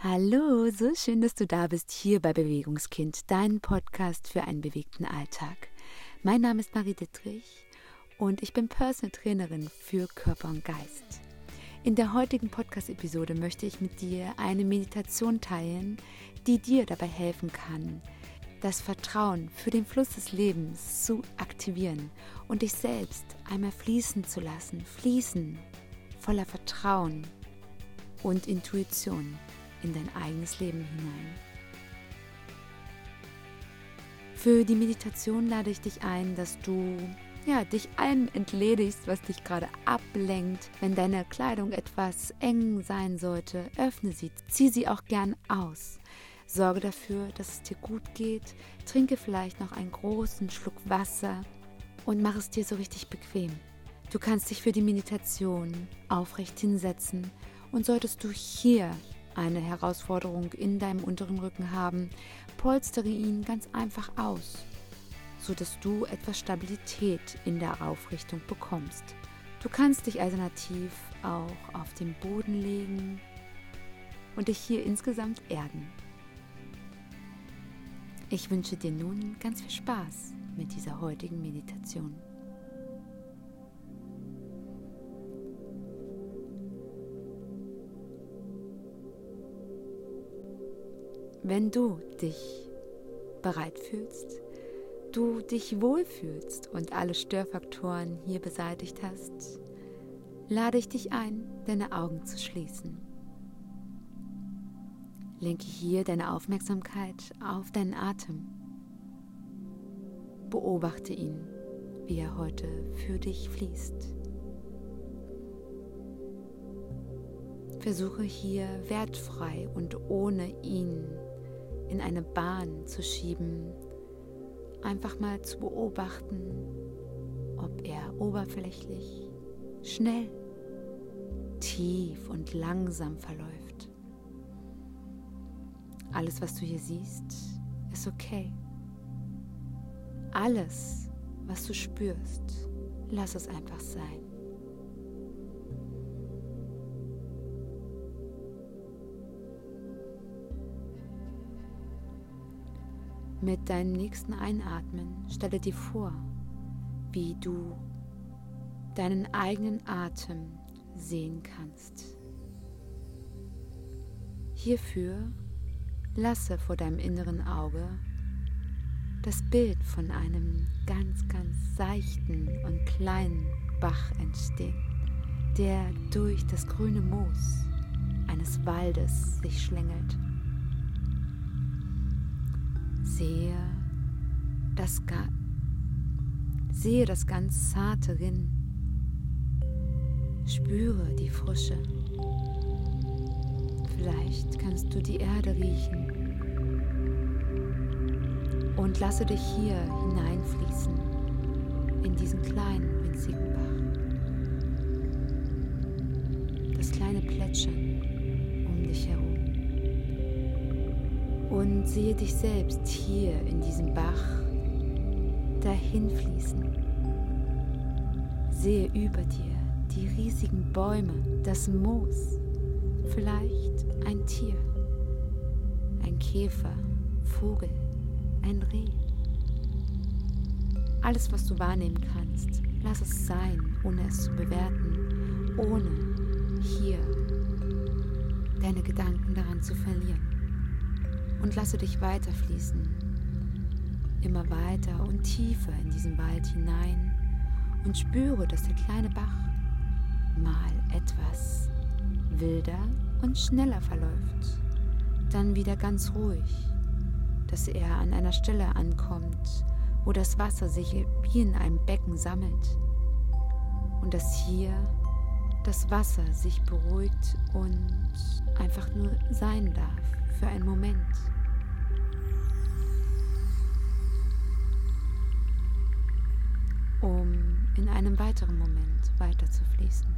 Hallo, so schön, dass du da bist hier bei Bewegungskind, dein Podcast für einen bewegten Alltag. Mein Name ist Marie Dittrich und ich bin Personal Trainerin für Körper und Geist. In der heutigen Podcast-Episode möchte ich mit dir eine Meditation teilen, die dir dabei helfen kann, das Vertrauen für den Fluss des Lebens zu aktivieren und dich selbst einmal fließen zu lassen, fließen voller Vertrauen und Intuition in dein eigenes Leben hinein. Für die Meditation lade ich dich ein, dass du ja, dich allem entledigst, was dich gerade ablenkt. Wenn deine Kleidung etwas eng sein sollte, öffne sie, zieh sie auch gern aus. Sorge dafür, dass es dir gut geht. Trinke vielleicht noch einen großen Schluck Wasser und mach es dir so richtig bequem. Du kannst dich für die Meditation aufrecht hinsetzen und solltest du hier eine Herausforderung in deinem unteren Rücken haben, polstere ihn ganz einfach aus, sodass du etwas Stabilität in der Aufrichtung bekommst. Du kannst dich alternativ auch auf den Boden legen und dich hier insgesamt erden. Ich wünsche dir nun ganz viel Spaß mit dieser heutigen Meditation. Wenn du dich bereit fühlst, du dich wohlfühlst und alle Störfaktoren hier beseitigt hast, lade ich dich ein, deine Augen zu schließen. Lenke hier deine Aufmerksamkeit auf deinen Atem. Beobachte ihn, wie er heute für dich fließt. Versuche hier wertfrei und ohne ihn in eine Bahn zu schieben, einfach mal zu beobachten, ob er oberflächlich, schnell, tief und langsam verläuft. Alles, was du hier siehst, ist okay. Alles, was du spürst, lass es einfach sein. Mit deinem nächsten Einatmen stelle dir vor, wie du deinen eigenen Atem sehen kannst. Hierfür lasse vor deinem inneren Auge das Bild von einem ganz, ganz seichten und kleinen Bach entstehen, der durch das grüne Moos eines Waldes sich schlängelt. Sehe das, sehe das ganz zarte Rinn. Spüre die Frische. Vielleicht kannst du die Erde riechen. Und lasse dich hier hineinfließen in diesen kleinen, winzigen Bach. Das kleine Plätschern um dich herum und sehe dich selbst hier in diesem Bach dahin fließen. Sehe über dir die riesigen Bäume, das Moos, vielleicht ein Tier, ein Käfer, Vogel, ein Reh. Alles, was du wahrnehmen kannst, lass es sein, ohne es zu bewerten, ohne hier deine Gedanken daran zu verlieren und lasse dich weiterfließen. Immer weiter und tiefer in diesen Wald hinein. Und spüre, dass der kleine Bach mal etwas wilder und schneller verläuft, dann wieder ganz ruhig, dass er an einer Stelle ankommt, wo das Wasser sich wie in einem Becken sammelt. Und dass hier das Wasser sich beruhigt und einfach nur sein darf für einen Moment. um in einem weiteren Moment weiter zu fließen.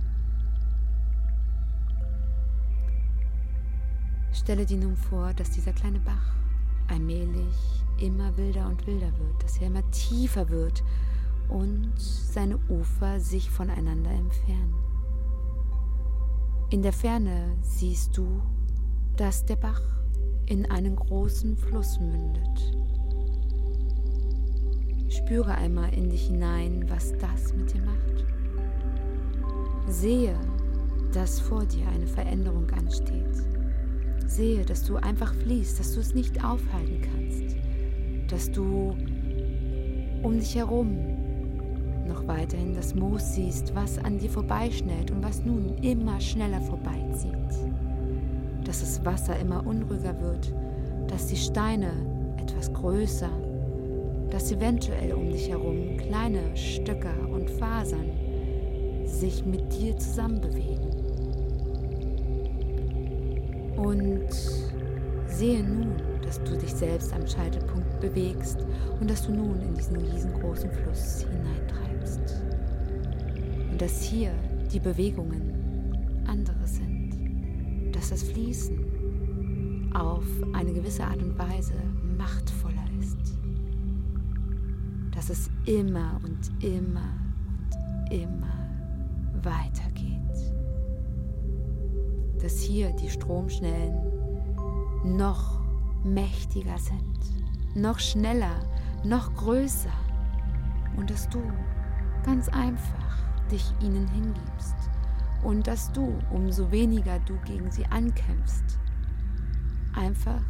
Stelle dir nun vor, dass dieser kleine Bach allmählich immer wilder und wilder wird, dass er immer tiefer wird und seine Ufer sich voneinander entfernen. In der Ferne siehst du dass der Bach in einen großen Fluss mündet. Spüre einmal in dich hinein, was das mit dir macht. Sehe, dass vor dir eine Veränderung ansteht. Sehe, dass du einfach fließt, dass du es nicht aufhalten kannst, dass du um dich herum noch weiterhin das Moos siehst, was an dir vorbeischnellt und was nun immer schneller vorbeizieht. Dass das Wasser immer unruhiger wird, dass die Steine etwas größer, dass eventuell um dich herum kleine Stöcker und Fasern sich mit dir zusammenbewegen. Und sehe nun, dass du dich selbst am Scheitelpunkt bewegst und dass du nun in diesen riesengroßen Fluss hineintreibst. Und dass hier die Bewegungen andere sind. Dass das Fließen auf eine gewisse Art und Weise machtvoller ist. Dass es immer und immer und immer weitergeht. Dass hier die Stromschnellen noch mächtiger sind, noch schneller, noch größer und dass du ganz einfach dich ihnen hingibst und dass du, umso weniger du gegen sie ankämpfst, einfach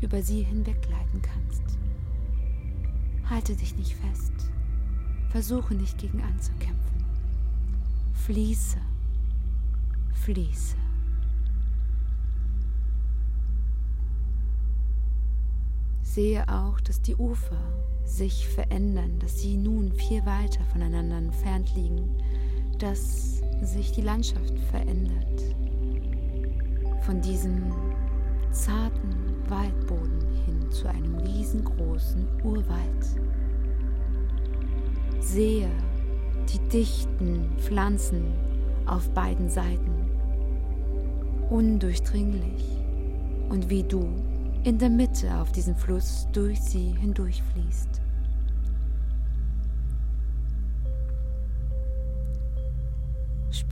über sie hinweggleiten kannst. Halte dich nicht fest, versuche nicht gegen anzukämpfen. Fließe, fließe. sehe auch, dass die Ufer sich verändern, dass sie nun viel weiter voneinander entfernt liegen, dass sich die Landschaft verändert. Von diesem zarten Waldboden hin zu einem riesengroßen Urwald. Sehe die dichten Pflanzen auf beiden Seiten, undurchdringlich und wie du in der Mitte auf diesen Fluss durch sie hindurchfließt.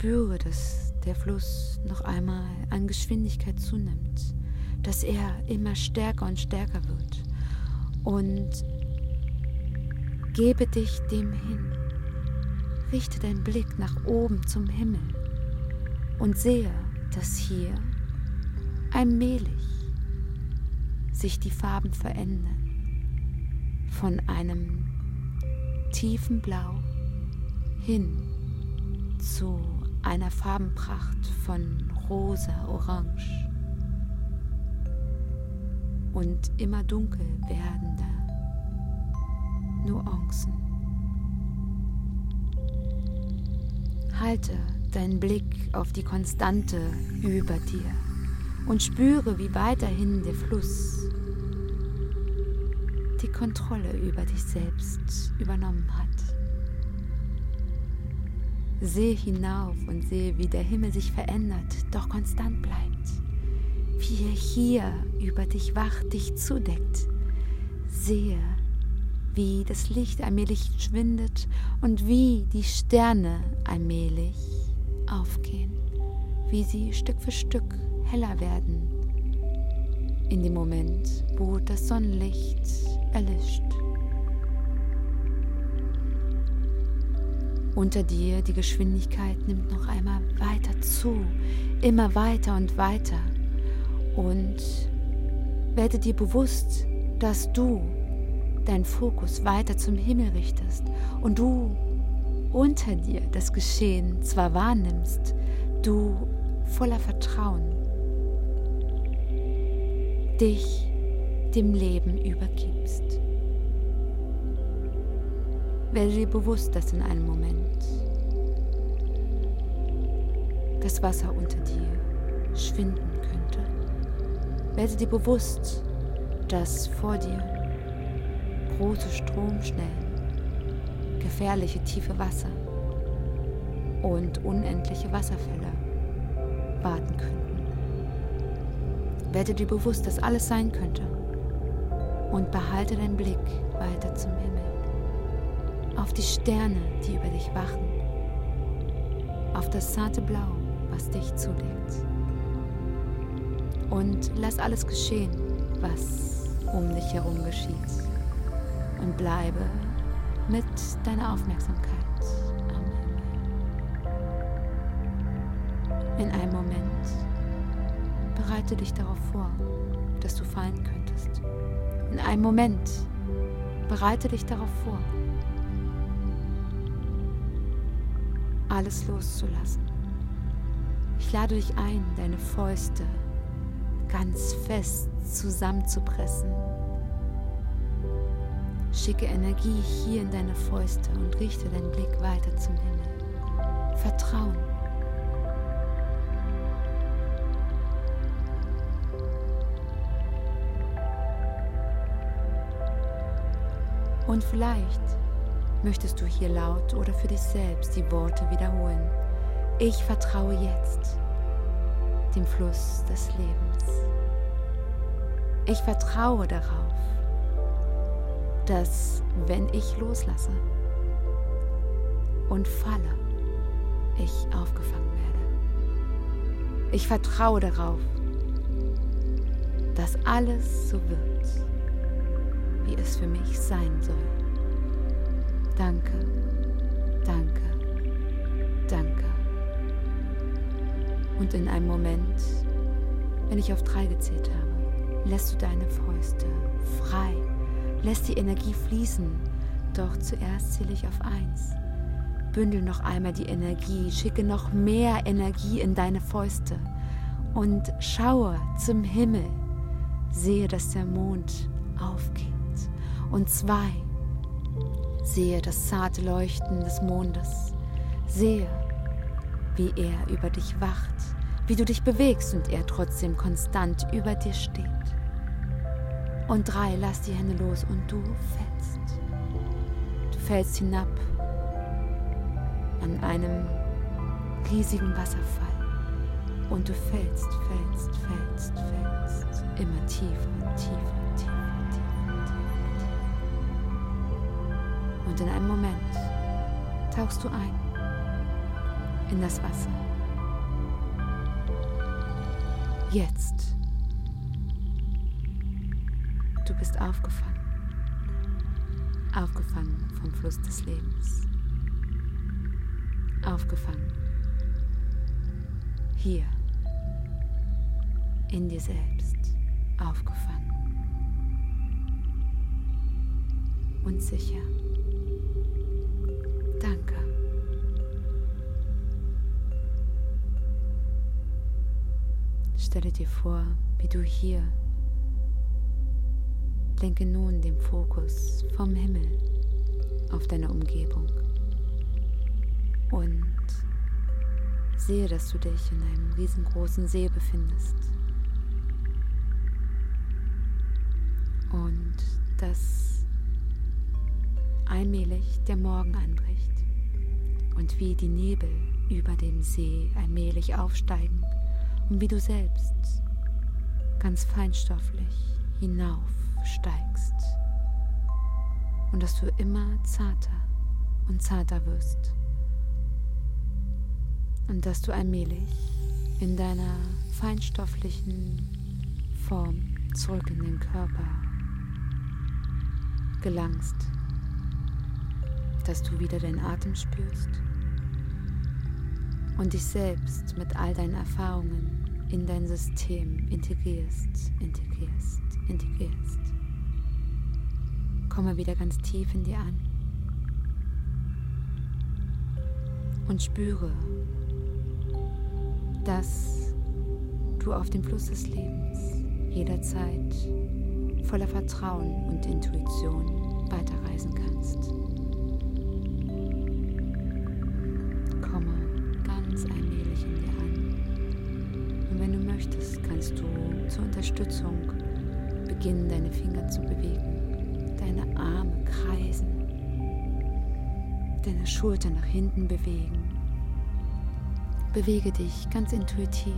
Spüre, dass der Fluss noch einmal an Geschwindigkeit zunimmt, dass er immer stärker und stärker wird und gebe dich dem hin. Richte deinen Blick nach oben zum Himmel und sehe, dass hier allmählich sich die Farben verändern. Von einem tiefen Blau hin zu einer Farbenpracht von rosa, orange und immer dunkel werdender Nuancen. Halte deinen Blick auf die Konstante über dir und spüre, wie weiterhin der Fluss die Kontrolle über dich selbst übernommen hat. Sehe hinauf und sehe, wie der Himmel sich verändert, doch konstant bleibt. Wie er hier über dich wacht, dich zudeckt. Sehe, wie das Licht allmählich schwindet und wie die Sterne allmählich aufgehen, wie sie Stück für Stück heller werden in dem Moment, wo das Sonnenlicht erlischt. Unter dir die Geschwindigkeit nimmt noch einmal weiter zu, immer weiter und weiter. Und werde dir bewusst, dass du deinen Fokus weiter zum Himmel richtest und du unter dir das Geschehen zwar wahrnimmst, du voller Vertrauen dich dem Leben übergibst. Werde dir bewusst, dass in einem Moment das Wasser unter dir schwinden könnte. Werde dir bewusst, dass vor dir große Stromschnellen, gefährliche tiefe Wasser und unendliche Wasserfälle warten könnten. Werde dir bewusst, dass alles sein könnte. Und behalte deinen Blick weiter zum Himmel. Auf die Sterne, die über dich wachen. Auf das zarte Blau, was dich zudeckt. Und lass alles geschehen, was um dich herum geschieht. Und bleibe mit deiner Aufmerksamkeit am Himmel. In einem Moment bereite dich darauf vor, dass du fallen könntest. In einem Moment bereite dich darauf vor, alles loszulassen. Ich lade dich ein, deine Fäuste ganz fest zusammenzupressen. Schicke Energie hier in deine Fäuste und richte deinen Blick weiter zum Himmel. Vertrauen. Und vielleicht möchtest du hier laut oder für dich selbst die Worte wiederholen. Ich vertraue jetzt dem Fluss des Lebens. Ich vertraue darauf, dass wenn ich loslasse und falle, ich aufgefangen werde. Ich vertraue darauf, dass alles so wird, wie es für mich sein soll. Danke, danke, danke. Und in einem Moment, wenn ich auf drei gezählt habe, lässt du deine Fäuste frei, lässt die Energie fließen. Doch zuerst zähle ich auf eins. Bündel noch einmal die Energie, schicke noch mehr Energie in deine Fäuste und schaue zum Himmel. Sehe, dass der Mond aufgeht. Und zwei, sehe das zarte Leuchten des Mondes. Sehe, wie er über dich wacht, wie du dich bewegst und er trotzdem konstant über dir steht. Und drei, lass die Hände los und du fällst. Du fällst hinab an einem riesigen Wasserfall. Und du fällst, fällst, fällst, fällst, immer tiefer und tiefer Und in einem Moment tauchst du ein in das Wasser. Jetzt. Du bist aufgefangen. Aufgefangen vom Fluss des Lebens. Aufgefangen. Hier. In dir selbst. Aufgefangen. Und sicher. Stelle dir vor, wie du hier lenke nun den Fokus vom Himmel auf deine Umgebung. Und sehe, dass du dich in einem riesengroßen See befindest. Und dass allmählich der Morgen anbricht. Und wie die Nebel über dem See allmählich aufsteigen und wie du selbst ganz feinstofflich hinaufsteigst. Und dass du immer zarter und zarter wirst. Und dass du allmählich in deiner feinstofflichen Form zurück in den Körper gelangst, dass du wieder deinen Atem spürst und dich selbst mit all deinen Erfahrungen in dein System integrierst, integrierst, integrierst. Komme wieder ganz tief in dir an und spüre, dass du auf dem Fluss des Lebens jederzeit voller Vertrauen und Intuition weiterreisen kannst. Kannst du zur Unterstützung beginnen, deine Finger zu bewegen, deine Arme kreisen, deine Schultern nach hinten bewegen. Bewege dich ganz intuitiv,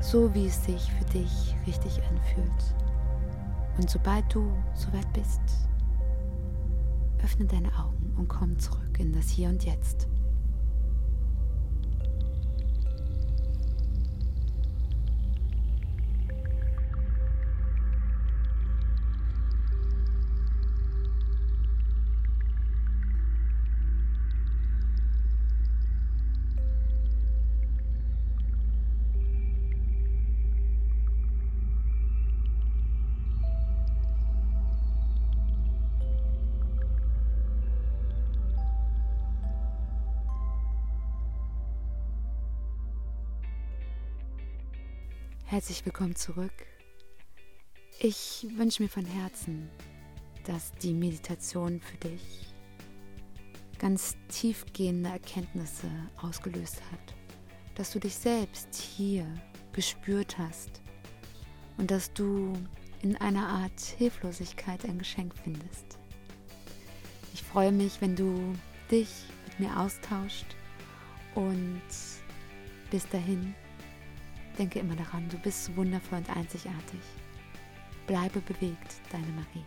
so wie es sich für dich richtig anfühlt. Und sobald du soweit bist, öffne deine Augen und komm zurück in das Hier und Jetzt. Herzlich willkommen zurück. Ich wünsche mir von Herzen, dass die Meditation für dich ganz tiefgehende Erkenntnisse ausgelöst hat, dass du dich selbst hier gespürt hast und dass du in einer Art Hilflosigkeit ein Geschenk findest. Ich freue mich, wenn du dich mit mir austauscht und bis dahin denke immer daran, du bist wundervoll und einzigartig. Bleibe bewegt, deine Marie.